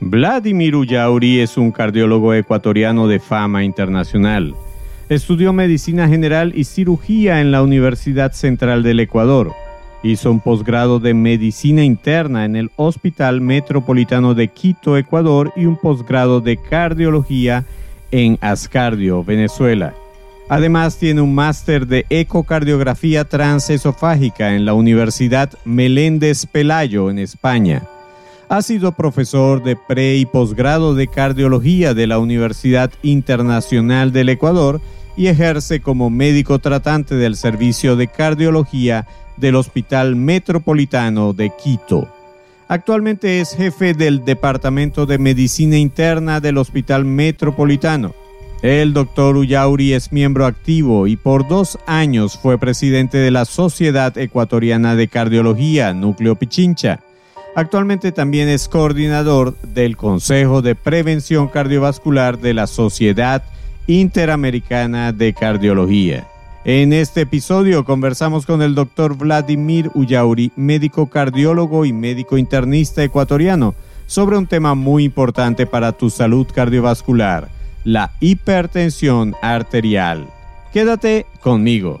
Vladimir Ullauri es un cardiólogo ecuatoriano de fama internacional. Estudió medicina general y cirugía en la Universidad Central del Ecuador. Hizo un posgrado de medicina interna en el Hospital Metropolitano de Quito, Ecuador, y un posgrado de cardiología en Ascardio, Venezuela. Además, tiene un máster de ecocardiografía transesofágica en la Universidad Meléndez Pelayo, en España. Ha sido profesor de pre y posgrado de cardiología de la Universidad Internacional del Ecuador y ejerce como médico tratante del servicio de cardiología del Hospital Metropolitano de Quito. Actualmente es jefe del Departamento de Medicina Interna del Hospital Metropolitano. El doctor Ullauri es miembro activo y por dos años fue presidente de la Sociedad Ecuatoriana de Cardiología, Núcleo Pichincha. Actualmente también es coordinador del Consejo de Prevención Cardiovascular de la Sociedad Interamericana de Cardiología. En este episodio conversamos con el doctor Vladimir Ullauri, médico cardiólogo y médico internista ecuatoriano, sobre un tema muy importante para tu salud cardiovascular, la hipertensión arterial. Quédate conmigo.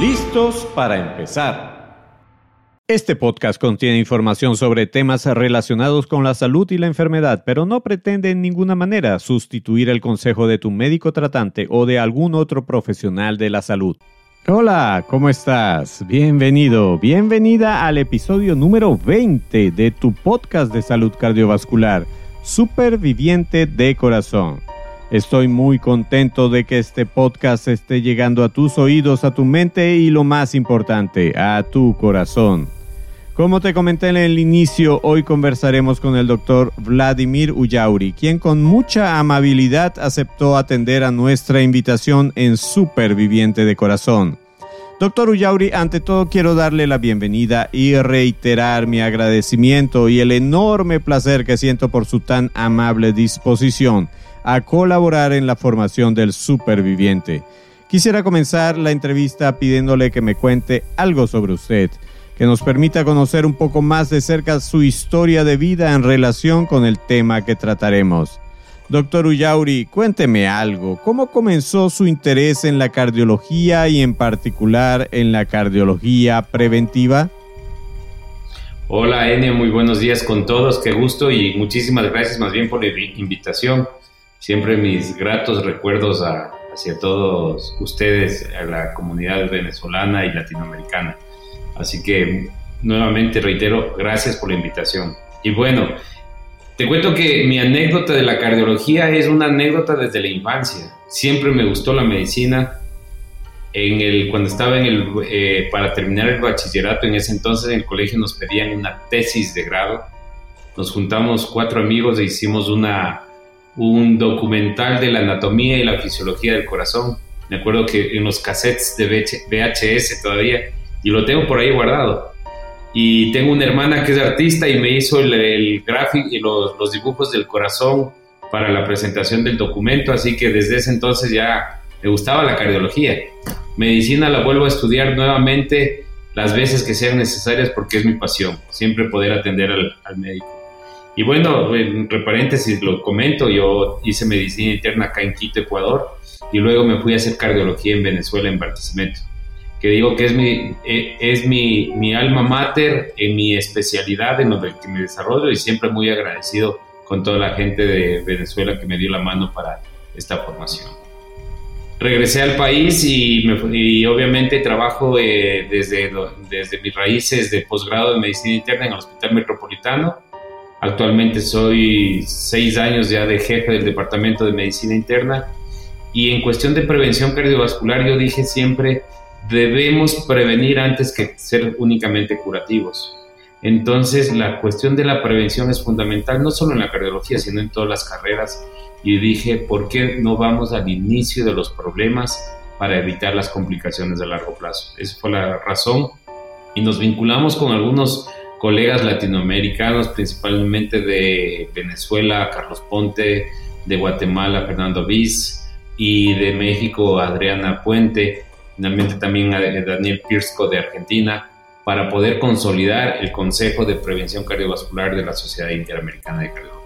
¿Listos para empezar? Este podcast contiene información sobre temas relacionados con la salud y la enfermedad, pero no pretende en ninguna manera sustituir el consejo de tu médico tratante o de algún otro profesional de la salud. Hola, ¿cómo estás? Bienvenido, bienvenida al episodio número 20 de tu podcast de salud cardiovascular, Superviviente de Corazón. Estoy muy contento de que este podcast esté llegando a tus oídos, a tu mente y lo más importante, a tu corazón. Como te comenté en el inicio, hoy conversaremos con el doctor Vladimir Ullauri, quien con mucha amabilidad aceptó atender a nuestra invitación en Superviviente de Corazón. Doctor Ullauri, ante todo quiero darle la bienvenida y reiterar mi agradecimiento y el enorme placer que siento por su tan amable disposición a colaborar en la formación del superviviente. Quisiera comenzar la entrevista pidiéndole que me cuente algo sobre usted, que nos permita conocer un poco más de cerca su historia de vida en relación con el tema que trataremos. Doctor Ullauri, cuénteme algo. ¿Cómo comenzó su interés en la cardiología y en particular en la cardiología preventiva? Hola Enio, muy buenos días con todos, qué gusto y muchísimas gracias más bien por la invitación siempre mis gratos recuerdos hacia todos ustedes, a la comunidad venezolana y latinoamericana. Así que nuevamente reitero, gracias por la invitación. Y bueno, te cuento que mi anécdota de la cardiología es una anécdota desde la infancia. Siempre me gustó la medicina. En el, cuando estaba en el, eh, para terminar el bachillerato, en ese entonces en el colegio nos pedían una tesis de grado. Nos juntamos cuatro amigos e hicimos una, un documental de la anatomía y la fisiología del corazón. Me acuerdo que en los cassettes de VHS todavía, y lo tengo por ahí guardado. Y tengo una hermana que es artista y me hizo el, gráfico y los, dibujos del corazón para la presentación del documento, así que desde ese entonces ya me gustaba la cardiología. Medicina la vuelvo a estudiar nuevamente las veces que sean necesarias porque es mi pasión, siempre poder atender al médico. Y bueno, entre paréntesis lo comento, yo hice medicina interna acá en Quito, Ecuador, y luego me fui a hacer cardiología en Venezuela, en Barquisimeto, que digo que es mi, eh, es mi, mi alma mater en mi especialidad, en lo que me desarrollo, y siempre muy agradecido con toda la gente de Venezuela que me dio la mano para esta formación. Regresé al país y, me, y obviamente trabajo eh, desde, desde mis raíces de posgrado de medicina interna en el Hospital Metropolitano Actualmente soy seis años ya de jefe del Departamento de Medicina Interna y en cuestión de prevención cardiovascular yo dije siempre debemos prevenir antes que ser únicamente curativos. Entonces, la cuestión de la prevención es fundamental, no solo en la cardiología, sino en todas las carreras. Y dije, ¿por qué no vamos al inicio de los problemas para evitar las complicaciones a largo plazo? Esa fue la razón. Y nos vinculamos con algunos colegas latinoamericanos, principalmente de Venezuela, Carlos Ponte, de Guatemala, Fernando Viz, y de México, Adriana Puente, finalmente también a Daniel Pirsco de Argentina, para poder consolidar el Consejo de Prevención Cardiovascular de la Sociedad Interamericana de Cardiología.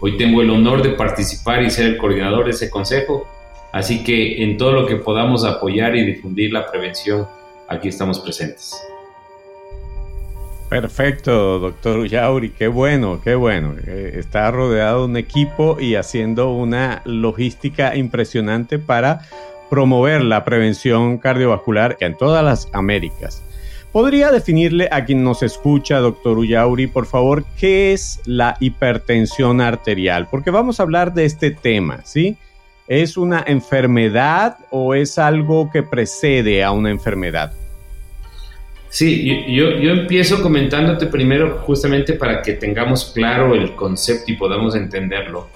Hoy tengo el honor de participar y ser el coordinador de ese consejo, así que en todo lo que podamos apoyar y difundir la prevención, aquí estamos presentes. Perfecto, doctor Ullauri, qué bueno, qué bueno. Está rodeado de un equipo y haciendo una logística impresionante para promover la prevención cardiovascular en todas las Américas. ¿Podría definirle a quien nos escucha, doctor Ullauri, por favor, qué es la hipertensión arterial? Porque vamos a hablar de este tema, ¿sí? ¿Es una enfermedad o es algo que precede a una enfermedad? Sí, yo, yo empiezo comentándote primero justamente para que tengamos claro el concepto y podamos entenderlo.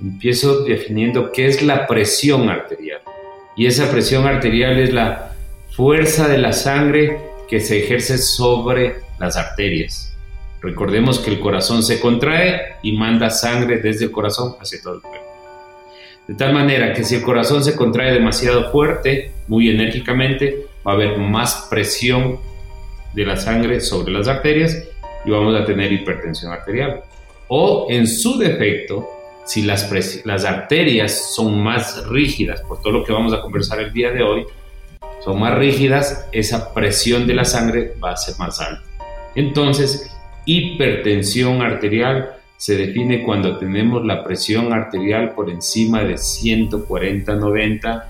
Empiezo definiendo qué es la presión arterial. Y esa presión arterial es la fuerza de la sangre que se ejerce sobre las arterias. Recordemos que el corazón se contrae y manda sangre desde el corazón hacia todo el cuerpo. De tal manera que si el corazón se contrae demasiado fuerte, muy enérgicamente, va a haber más presión de la sangre sobre las arterias y vamos a tener hipertensión arterial. O en su defecto, si las, las arterias son más rígidas, por todo lo que vamos a conversar el día de hoy, son más rígidas, esa presión de la sangre va a ser más alta. Entonces, hipertensión arterial se define cuando tenemos la presión arterial por encima de 140-90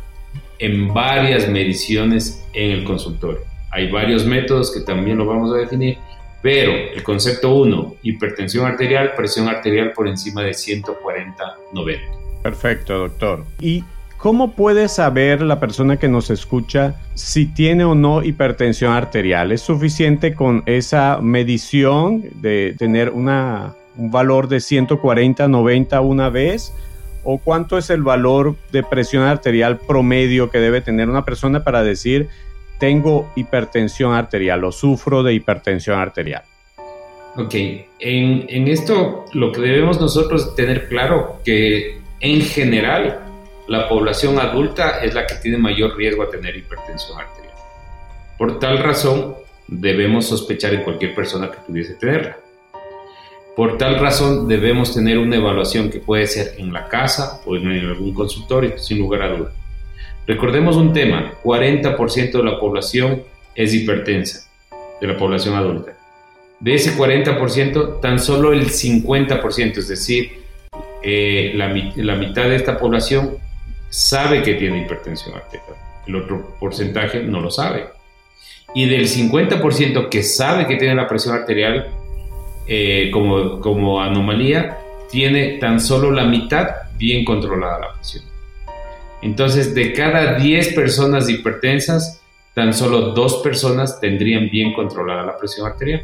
en varias mediciones en el consultorio. Hay varios métodos que también lo vamos a definir, pero el concepto 1, hipertensión arterial, presión arterial por encima de 140-90. Perfecto, doctor. ¿Y cómo puede saber la persona que nos escucha si tiene o no hipertensión arterial? ¿Es suficiente con esa medición de tener una, un valor de 140-90 una vez? ¿O cuánto es el valor de presión arterial promedio que debe tener una persona para decir tengo hipertensión arterial o sufro de hipertensión arterial. Ok, en, en esto lo que debemos nosotros tener claro que en general la población adulta es la que tiene mayor riesgo a tener hipertensión arterial. Por tal razón, debemos sospechar en cualquier persona que pudiese tenerla. Por tal razón, debemos tener una evaluación que puede ser en la casa o en algún consultorio, sin lugar a duda. Recordemos un tema, 40% de la población es hipertensa, de la población adulta. De ese 40%, tan solo el 50%, es decir, eh, la, mitad de esta población sabe que tiene hipertensión arterial. El otro porcentaje no lo sabe. Y del 50% que sabe que tiene la presión arterial eh, como anomalía, tiene tan solo la mitad bien controlada la presión. Entonces, de cada 10 personas hipertensas, tan solo dos personas tendrían bien controlada la presión arterial.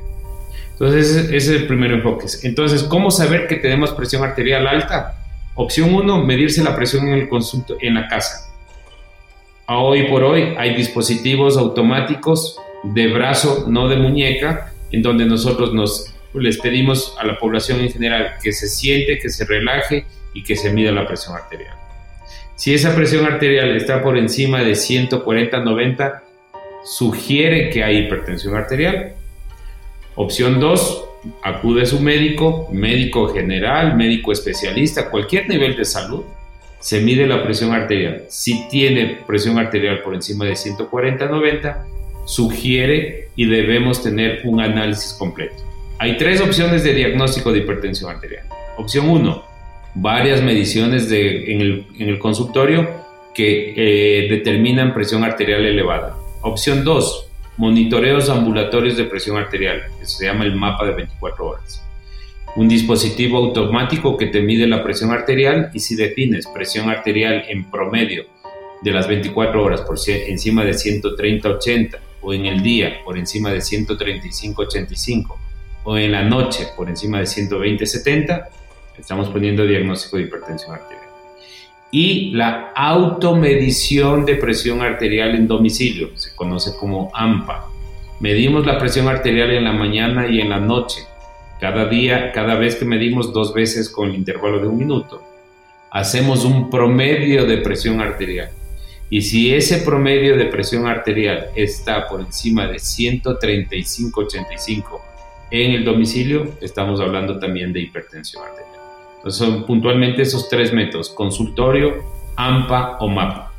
Entonces, ese, es el primer enfoque. Entonces, ¿cómo saber que tenemos presión arterial alta? Opción 1, medirse la presión en el consulto, en la casa. Hoy por hoy hay dispositivos automáticos de brazo, no de muñeca, en donde nosotros nos les pedimos a la población en general que se siente, que se relaje y que se mida la presión arterial. Si esa presión arterial está por encima de 140-90, sugiere que hay hipertensión arterial. Opción 2, acude a su médico, médico general, médico especialista, cualquier nivel de salud. Se mide la presión arterial. Si tiene presión arterial por encima de 140-90, sugiere y debemos tener un análisis completo. Hay tres opciones de diagnóstico de hipertensión arterial. Opción 1, varias mediciones de, en, el, en, el, consultorio que eh, determinan presión arterial elevada. Opción 2, monitoreos ambulatorios de presión arterial, que se llama el mapa de 24 horas. Un dispositivo automático que te mide la presión arterial y si defines presión arterial en promedio de las 24 horas por encima de 130-80 o en el día por encima de 135-85 o en la noche por encima de 120-70, estamos poniendo diagnóstico de hipertensión arterial. Y la automedición de presión arterial en domicilio, se conoce como AMPA. Medimos la presión arterial en la mañana y en la noche. Cada día, cada vez que medimos dos veces con el intervalo de un minuto, hacemos un promedio de presión arterial. Y si ese promedio de presión arterial está por encima de 135-85 en el domicilio, estamos hablando también de hipertensión arterial. Entonces son puntualmente esos tres métodos, consultorio, AMPA o MAPA.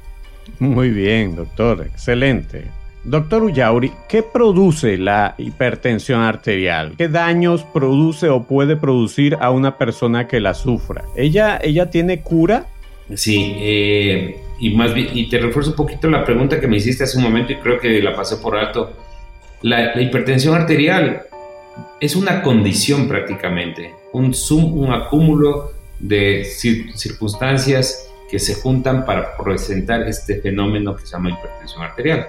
Muy bien, doctor, excelente. Doctor Ullauri, ¿qué produce la hipertensión arterial? ¿Qué daños produce o puede producir a una persona que la sufra? ¿Ella, ella tiene cura? Sí, eh, y más y te refuerzo un poquito la pregunta que me hiciste hace un momento y creo que la pasé por alto. La, hipertensión arterial es una condición prácticamente, un, un acúmulo de circunstancias que se juntan para presentar este fenómeno que se llama hipertensión arterial.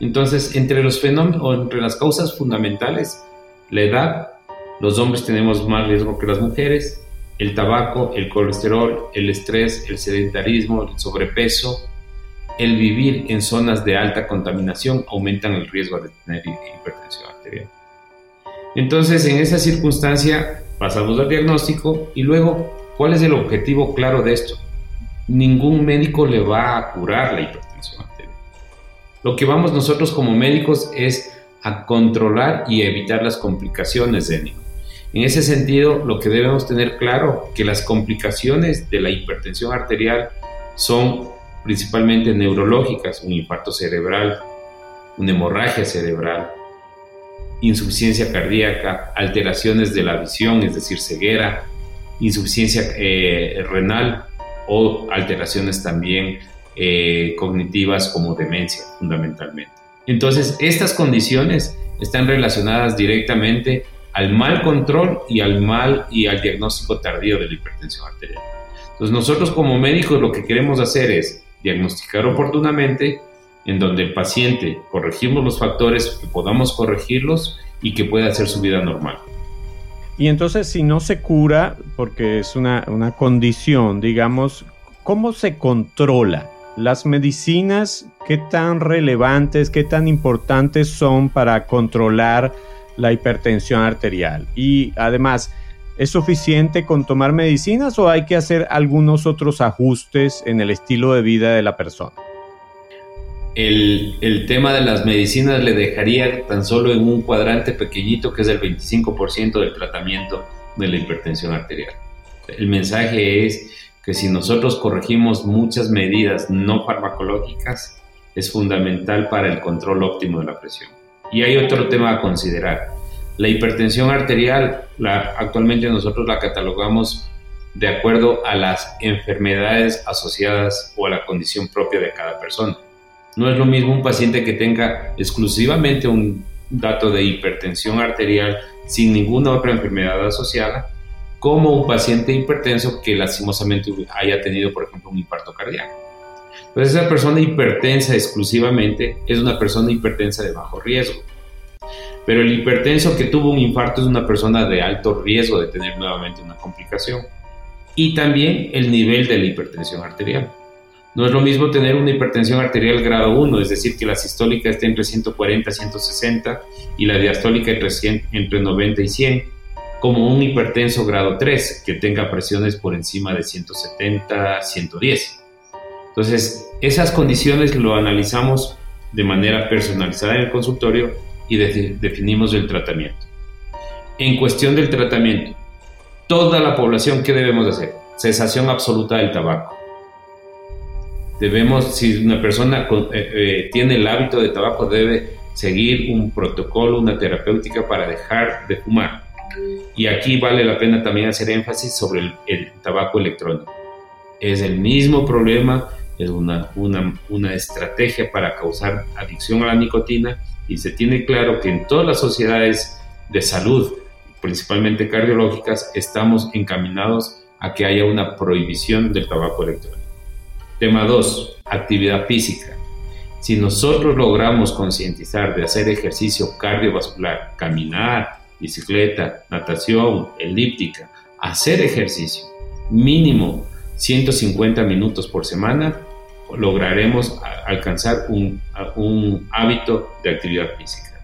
Entonces, entre los fenómenos entre las causas fundamentales, la edad, los hombres tenemos más riesgo que las mujeres, el tabaco, el colesterol, el estrés, el sedentarismo, el sobrepeso, el vivir en zonas de alta contaminación aumentan el riesgo de tener hipertensión arterial. Entonces, en esa circunstancia, pasamos al diagnóstico y luego, ¿cuál es el objetivo claro de esto? Ningún médico le va a curar la hipertensión arterial. Lo que vamos nosotros como médicos es a controlar y evitar las complicaciones de él. En ese sentido, lo que debemos tener claro que las complicaciones de la hipertensión arterial son principalmente neurológicas, un infarto cerebral, una hemorragia cerebral, insuficiencia cardíaca, alteraciones de la visión, es decir, ceguera, insuficiencia eh, renal o alteraciones también eh, cognitivas como demencia, fundamentalmente. Entonces, estas condiciones están relacionadas directamente al mal control y al mal y al diagnóstico tardío de la hipertensión arterial. Entonces nosotros como médicos lo que queremos hacer es diagnosticar oportunamente en donde el paciente corregimos los factores que podamos corregirlos y que pueda hacer su vida normal. Y entonces si no se cura, porque es una, una condición, digamos, ¿cómo se controla? Las medicinas, ¿qué tan relevantes, qué tan importantes son para controlar la hipertensión arterial. Y además, ¿es suficiente con tomar medicinas o hay que hacer algunos otros ajustes en el estilo de vida de la persona? El, tema de las medicinas le dejaría tan solo en un cuadrante pequeñito que es el 25% del tratamiento de la hipertensión arterial. El mensaje es que si nosotros corregimos muchas medidas no farmacológicas, es fundamental para el control óptimo de la presión. Y hay otro tema a considerar. La hipertensión arterial, actualmente nosotros la catalogamos de acuerdo a las enfermedades asociadas o a la condición propia de cada persona. No es lo mismo un paciente que tenga exclusivamente un dato de hipertensión arterial sin ninguna otra enfermedad asociada, como un paciente hipertenso que lastimosamente haya tenido, por ejemplo, un infarto cardíaco. Entonces, esa persona hipertensa exclusivamente es una persona hipertensa de bajo riesgo. Pero el hipertenso que tuvo un infarto es una persona de alto riesgo de tener nuevamente una complicación. Y también el nivel de la hipertensión arterial. No es lo mismo tener una hipertensión arterial grado 1, es decir, que la sistólica esté entre 140 y 160 y la diastólica entre, entre 90 y 100, como un hipertenso grado 3 que tenga presiones por encima de 170, 110. Entonces, esas condiciones lo analizamos de manera personalizada en el consultorio y definimos el tratamiento. En cuestión del tratamiento, toda la población, ¿qué debemos hacer? Cesación absoluta del tabaco. Debemos, si una persona eh, eh, tiene el hábito de tabaco, debe seguir un protocolo, una terapéutica para dejar de fumar. Y aquí vale la pena también hacer énfasis sobre el, el tabaco electrónico. Es el mismo problema es una, una, una, estrategia para causar adicción a la nicotina y se tiene claro que en todas las sociedades de salud, principalmente cardiológicas, estamos encaminados a que haya una prohibición del tabaco electrónico. Tema 2. Actividad física. Si nosotros logramos concientizar de hacer ejercicio cardiovascular, caminar, bicicleta, natación, elíptica, hacer ejercicio, mínimo 150 minutos por semana, lograremos alcanzar un, hábito de actividad física.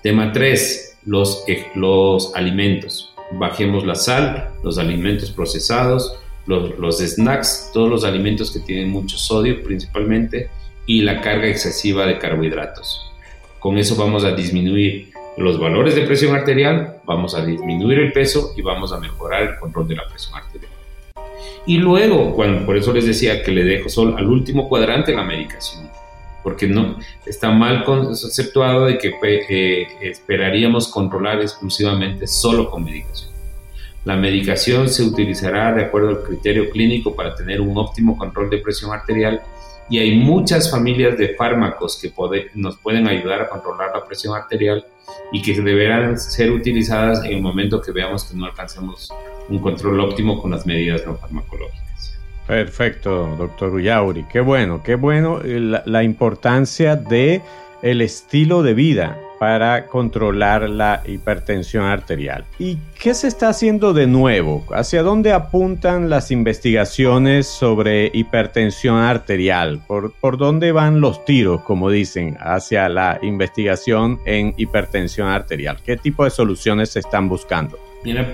Tema 3, los, los alimentos. Bajemos la sal, los alimentos procesados, los, los snacks, todos los alimentos que tienen mucho sodio principalmente y la carga excesiva de carbohidratos. Con eso vamos a disminuir los valores de presión arterial, vamos a disminuir el peso y vamos a mejorar el control de la presión arterial. Y luego, cuando, por eso les decía que le dejo solo al último cuadrante la medicación, porque no está mal conceptuado de que eh, esperaríamos controlar exclusivamente solo con medicación. La medicación se utilizará de acuerdo al criterio clínico para tener un óptimo control de presión arterial y hay muchas familias de fármacos que nos pueden ayudar a controlar la presión arterial y que deberán ser utilizadas en el momento que veamos que no alcancemos un control óptimo con las medidas no farmacológicas. Perfecto, doctor Uyauri. Qué bueno, qué bueno eh, la, la importancia de el estilo de vida para controlar la hipertensión arterial. ¿Y qué se está haciendo de nuevo? ¿Hacia dónde apuntan las investigaciones sobre hipertensión arterial? ¿Por, por dónde van los tiros, como dicen, hacia la investigación en hipertensión arterial? ¿Qué tipo de soluciones se están buscando? Mira,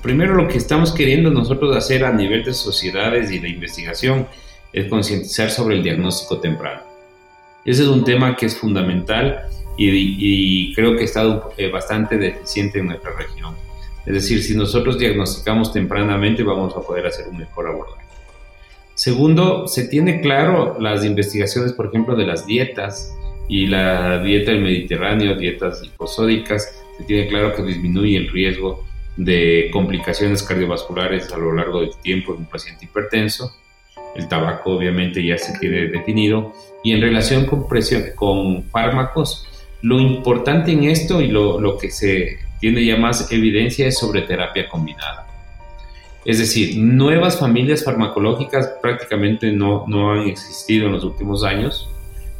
primero lo que estamos queriendo nosotros hacer a nivel de sociedades y de investigación es concientizar sobre el diagnóstico temprano. Ese es un tema que es fundamental y, creo que ha estado eh, bastante deficiente en nuestra región. Es decir, si nosotros diagnosticamos tempranamente vamos a poder hacer un mejor abordaje. Segundo, se tiene claro las investigaciones, por ejemplo, de las dietas y la dieta del Mediterráneo, dietas hiposódicas, se tiene claro que disminuye el riesgo de complicaciones cardiovasculares a lo largo del tiempo en un paciente hipertenso. El tabaco obviamente ya se tiene definido. Y en relación con, presión, con fármacos, lo importante en esto y lo, que se tiene ya más evidencia es sobre terapia combinada. Es decir, nuevas familias farmacológicas prácticamente no, no han existido en los últimos años,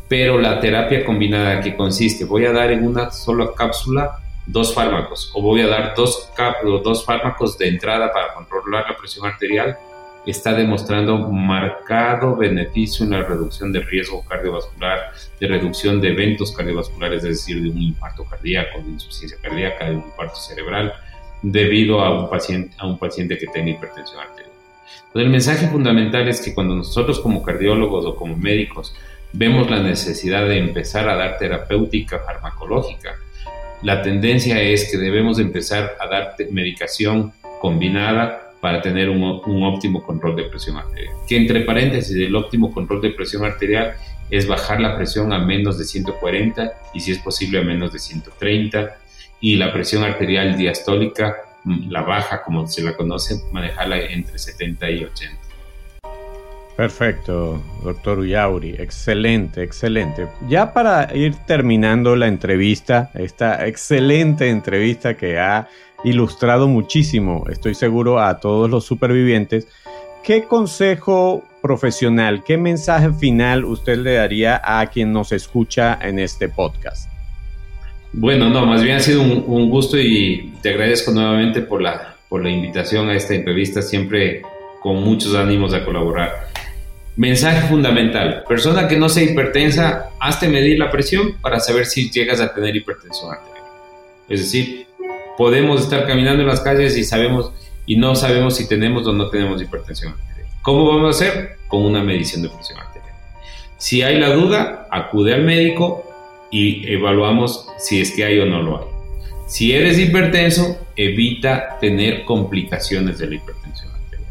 pero la terapia combinada que consiste, voy a dar en una sola cápsula dos fármacos o voy a dar dos, dos fármacos de entrada para controlar la presión arterial está demostrando marcado beneficio en la reducción de riesgo cardiovascular, de reducción de eventos cardiovasculares, es decir, de un infarto cardíaco, de insuficiencia cardíaca, de un infarto cerebral, debido a un paciente, a un paciente que tenga hipertensión arterial. Entonces, el mensaje fundamental es que cuando nosotros como cardiólogos o como médicos vemos la necesidad de empezar a dar terapéutica farmacológica, la tendencia es que debemos empezar a dar medicación combinada para tener un, óptimo control de presión arterial. Que entre paréntesis, el óptimo control de presión arterial es bajar la presión a menos de 140 y si es posible a menos de 130 y la presión arterial diastólica, mm, la baja como se la conoce, manejarla entre 70 y 80. Perfecto, doctor Uyauri. Excelente, excelente. Ya para ir terminando la entrevista, esta excelente entrevista que ha ilustrado muchísimo, estoy seguro, a todos los supervivientes. ¿Qué consejo profesional, qué mensaje final usted le daría a quien nos escucha en este podcast? Bueno, no, más bien ha sido un, gusto y te agradezco nuevamente por la, por la invitación a esta entrevista, siempre con muchos ánimos a colaborar. Mensaje fundamental, persona que no sea hipertensa, hazte medir la presión para saber si llegas a tener hipertensión arterial. Es decir, podemos estar caminando en las calles y sabemos y no sabemos si tenemos o no tenemos hipertensión arterial. ¿Cómo vamos a hacer? Con una medición de presión arterial. Si hay la duda, acude al médico y evaluamos si es que hay o no lo hay. Si eres hipertenso, evita tener complicaciones de la hipertensión arterial.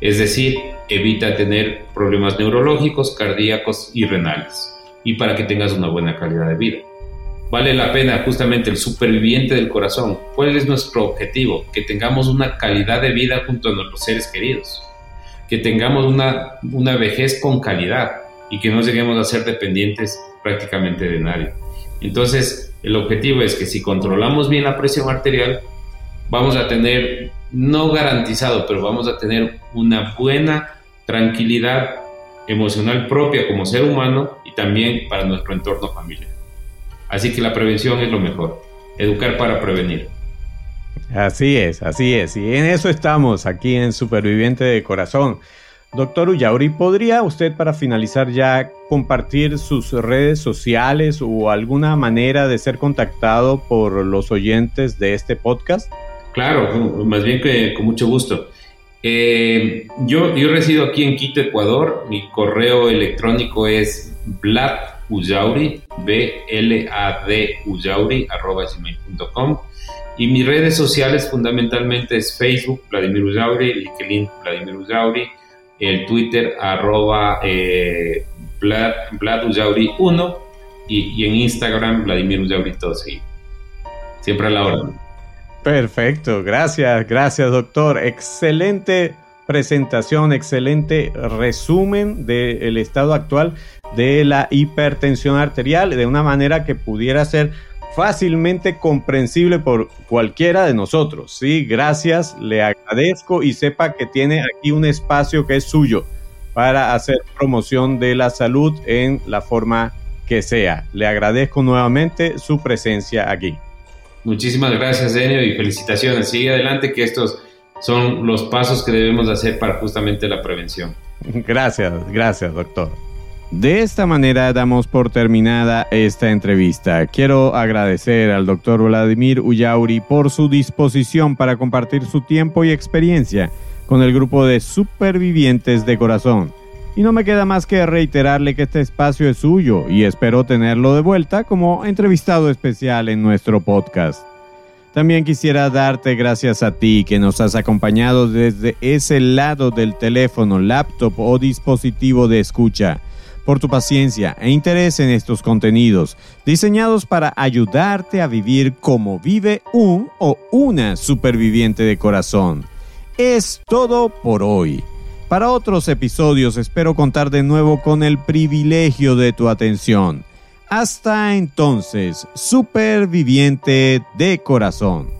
Es decir, evita tener problemas neurológicos, cardíacos y renales. Y para que tengas una buena calidad de vida vale la pena justamente el superviviente del corazón. ¿Cuál es nuestro objetivo? Que tengamos una calidad de vida junto a nuestros seres queridos, que tengamos una, una vejez con calidad y que no lleguemos a ser dependientes prácticamente de nadie. Entonces, el objetivo es que si controlamos bien la presión arterial, vamos a tener, no garantizado, pero vamos a tener una buena tranquilidad emocional propia como ser humano y también para nuestro entorno familiar. Así que la prevención es lo mejor. educar para prevenir. Así es, así es. Y en eso estamos aquí en Superviviente de Corazón. Doctor Ullauri, ¿podría usted para finalizar ya compartir sus redes sociales o alguna manera de ser contactado por los oyentes de este podcast? Claro, más bien que con mucho gusto. Eh, yo, yo resido aquí en Quito, Ecuador. Mi correo electrónico es bladullauri, b l a d ullauri. Y mis redes sociales fundamentalmente es Facebook, Vladimir Ullauri, LinkedIn, Vladimir Ullauri, el Twitter arroba eh, 1 y, en Instagram Vladimir Ullauri todo Siempre a la orden. Perfecto, gracias, gracias doctor. Excelente presentación, excelente resumen del estado actual de la hipertensión arterial de una manera que pudiera ser fácilmente comprensible por cualquiera de nosotros. Sí, gracias, le agradezco y sepa que tiene aquí un espacio que es suyo para hacer promoción de la salud en la forma que sea. Le agradezco nuevamente su presencia aquí. Muchísimas gracias, Enio, y felicitaciones. Sigue adelante que estos son los pasos que debemos hacer para justamente la prevención. Gracias, gracias, doctor. De esta manera damos por terminada esta entrevista. Quiero agradecer al doctor Vladimir Ullauri por su disposición para compartir su tiempo y experiencia con el grupo de supervivientes de corazón. Y no me queda más que reiterarle que este espacio es suyo y espero tenerlo de vuelta como entrevistado especial en nuestro podcast. También quisiera darte gracias a ti que nos has acompañado desde ese lado del teléfono, laptop o dispositivo de escucha por tu paciencia e interés en estos contenidos, diseñados para ayudarte a vivir como vive un o una superviviente de corazón. Es todo por hoy. Para otros episodios espero contar de nuevo con el privilegio de tu atención. Hasta entonces, superviviente de corazón.